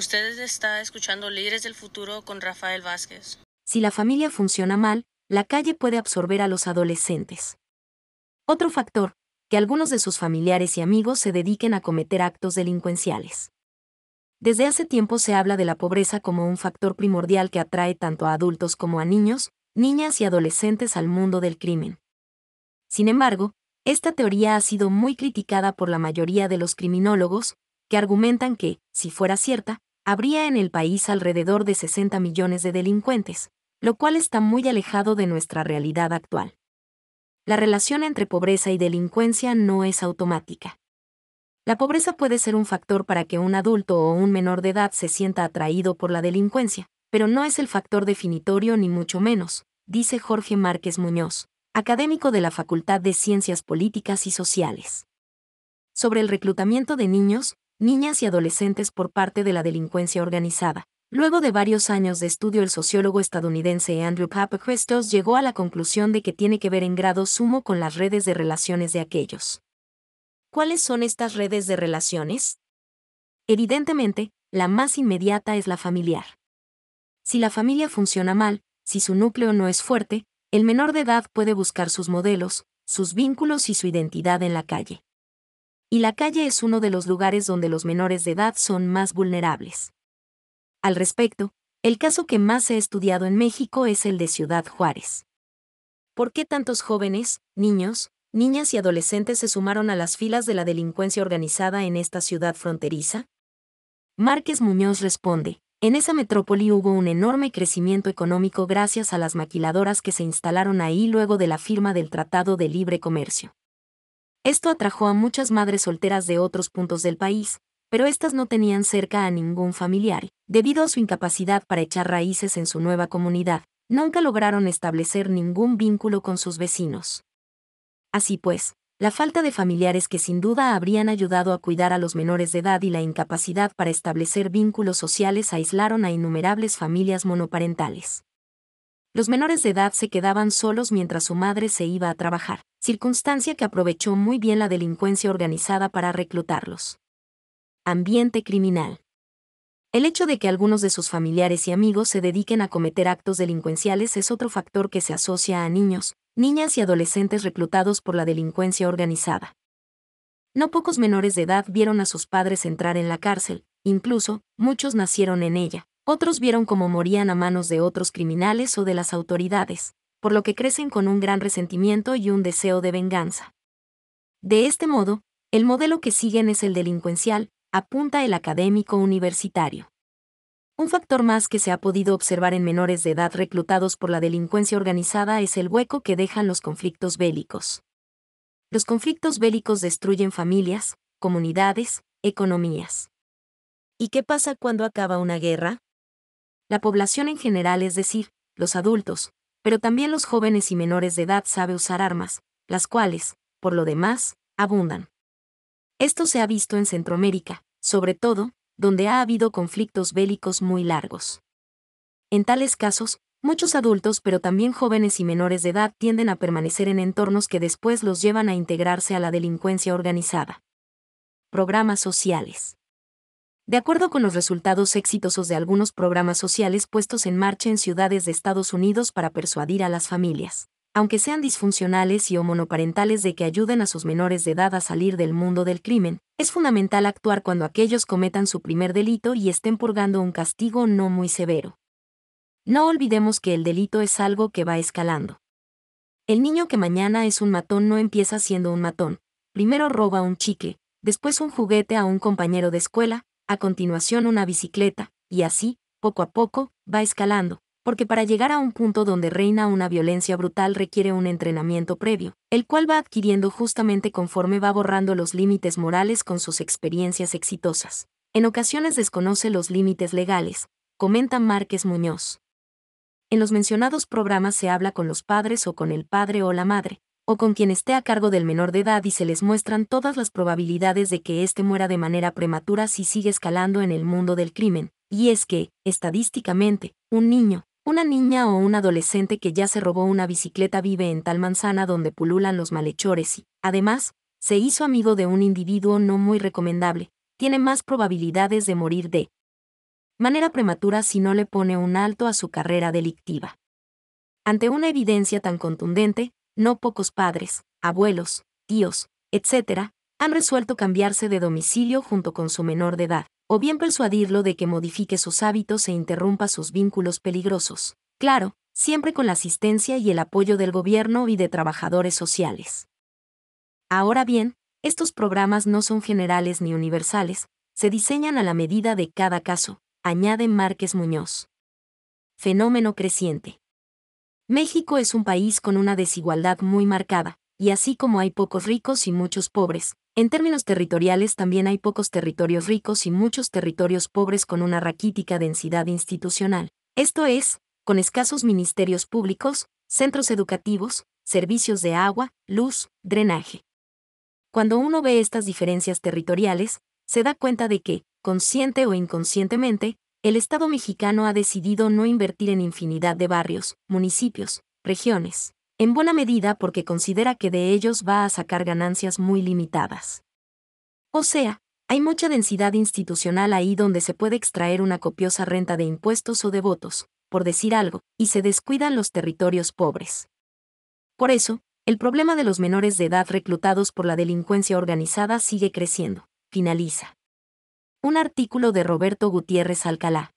Usted está escuchando Líderes del Futuro con Rafael Vázquez. Si la familia funciona mal, la calle puede absorber a los adolescentes. Otro factor, que algunos de sus familiares y amigos se dediquen a cometer actos delincuenciales. Desde hace tiempo se habla de la pobreza como un factor primordial que atrae tanto a adultos como a niños, niñas y adolescentes al mundo del crimen. Sin embargo, esta teoría ha sido muy criticada por la mayoría de los criminólogos, que argumentan que, si fuera cierta, habría en el país alrededor de 60 millones de delincuentes, lo cual está muy alejado de nuestra realidad actual la relación entre pobreza y delincuencia no es automática. La pobreza puede ser un factor para que un adulto o un menor de edad se sienta atraído por la delincuencia, pero no es el factor definitorio ni mucho menos, dice Jorge Márquez Muñoz, académico de la Facultad de Ciencias Políticas y Sociales. Sobre el reclutamiento de niños, niñas y adolescentes por parte de la delincuencia organizada, Luego de varios años de estudio, el sociólogo estadounidense Andrew Papachristos llegó a la conclusión de que tiene que ver en grado sumo con las redes de relaciones de aquellos. ¿Cuáles son estas redes de relaciones? Evidentemente, la más inmediata es la familiar. Si la familia funciona mal, si su núcleo no es fuerte, el menor de edad puede buscar sus modelos, sus vínculos y su identidad en la calle. Y la calle es uno de los lugares donde los menores de edad son más vulnerables. Al respecto, el caso que más ha estudiado en México es el de Ciudad Juárez. ¿Por qué tantos jóvenes, niños, niñas y adolescentes se sumaron a las filas de la delincuencia organizada en esta ciudad fronteriza? Márquez Muñoz responde, en esa metrópoli hubo un enorme crecimiento económico gracias a las maquiladoras que se instalaron ahí luego de la firma del Tratado de Libre Comercio. Esto atrajo a muchas madres solteras de otros puntos del país, pero éstas no tenían cerca a ningún familiar, debido a su incapacidad para echar raíces en su nueva comunidad, nunca lograron establecer ningún vínculo con sus vecinos. Así pues, la falta de familiares que sin duda habrían ayudado a cuidar a los menores de edad y la incapacidad para establecer vínculos sociales aislaron a innumerables familias monoparentales. Los menores de edad se quedaban solos mientras su madre se iba a trabajar, circunstancia que aprovechó muy bien la delincuencia organizada para reclutarlos. Ambiente criminal. El hecho de que algunos de sus familiares y amigos se dediquen a cometer actos delincuenciales es otro factor que se asocia a niños, niñas y adolescentes reclutados por la delincuencia organizada. No pocos menores de edad vieron a sus padres entrar en la cárcel, incluso, muchos nacieron en ella, otros vieron cómo morían a manos de otros criminales o de las autoridades, por lo que crecen con un gran resentimiento y un deseo de venganza. De este modo, el modelo que siguen es el delincuencial, apunta el académico universitario. Un factor más que se ha podido observar en menores de edad reclutados por la delincuencia organizada es el hueco que dejan los conflictos bélicos. Los conflictos bélicos destruyen familias, comunidades, economías. ¿Y qué pasa cuando acaba una guerra? La población en general, es decir, los adultos, pero también los jóvenes y menores de edad sabe usar armas, las cuales, por lo demás, abundan. Esto se ha visto en Centroamérica, sobre todo, donde ha habido conflictos bélicos muy largos. En tales casos, muchos adultos pero también jóvenes y menores de edad tienden a permanecer en entornos que después los llevan a integrarse a la delincuencia organizada. Programas sociales. De acuerdo con los resultados exitosos de algunos programas sociales puestos en marcha en ciudades de Estados Unidos para persuadir a las familias, aunque sean disfuncionales y o monoparentales de que ayuden a sus menores de edad a salir del mundo del crimen, es fundamental actuar cuando aquellos cometan su primer delito y estén purgando un castigo no muy severo. No olvidemos que el delito es algo que va escalando. El niño que mañana es un matón no empieza siendo un matón, primero roba un chicle, después un juguete a un compañero de escuela, a continuación una bicicleta, y así, poco a poco, va escalando, porque para llegar a un punto donde reina una violencia brutal requiere un entrenamiento previo, el cual va adquiriendo justamente conforme va borrando los límites morales con sus experiencias exitosas. En ocasiones desconoce los límites legales, comenta Márquez Muñoz. En los mencionados programas se habla con los padres o con el padre o la madre, o con quien esté a cargo del menor de edad y se les muestran todas las probabilidades de que éste muera de manera prematura si sigue escalando en el mundo del crimen, y es que, estadísticamente, un niño, una niña o un adolescente que ya se robó una bicicleta vive en tal manzana donde pululan los malhechores y, además, se hizo amigo de un individuo no muy recomendable, tiene más probabilidades de morir de manera prematura si no le pone un alto a su carrera delictiva. Ante una evidencia tan contundente, no pocos padres, abuelos, tíos, etc., han resuelto cambiarse de domicilio junto con su menor de edad, o bien persuadirlo de que modifique sus hábitos e interrumpa sus vínculos peligrosos. Claro, siempre con la asistencia y el apoyo del gobierno y de trabajadores sociales. Ahora bien, estos programas no son generales ni universales, se diseñan a la medida de cada caso, añade Márquez Muñoz. Fenómeno creciente. México es un país con una desigualdad muy marcada, y así como hay pocos ricos y muchos pobres, en términos territoriales también hay pocos territorios ricos y muchos territorios pobres con una raquítica densidad institucional. Esto es, con escasos ministerios públicos, centros educativos, servicios de agua, luz, drenaje. Cuando uno ve estas diferencias territoriales, se da cuenta de que, consciente o inconscientemente, el Estado mexicano ha decidido no invertir en infinidad de barrios, municipios, regiones, en buena medida porque considera que de ellos va a sacar ganancias muy limitadas. O sea, hay mucha densidad institucional ahí donde se puede extraer una copiosa renta de impuestos o de votos, por decir algo, y se descuidan los territorios pobres. Por eso, el problema de los menores de edad reclutados por la delincuencia organizada sigue creciendo. Finaliza. Un artículo de Roberto Gutiérrez Alcalá.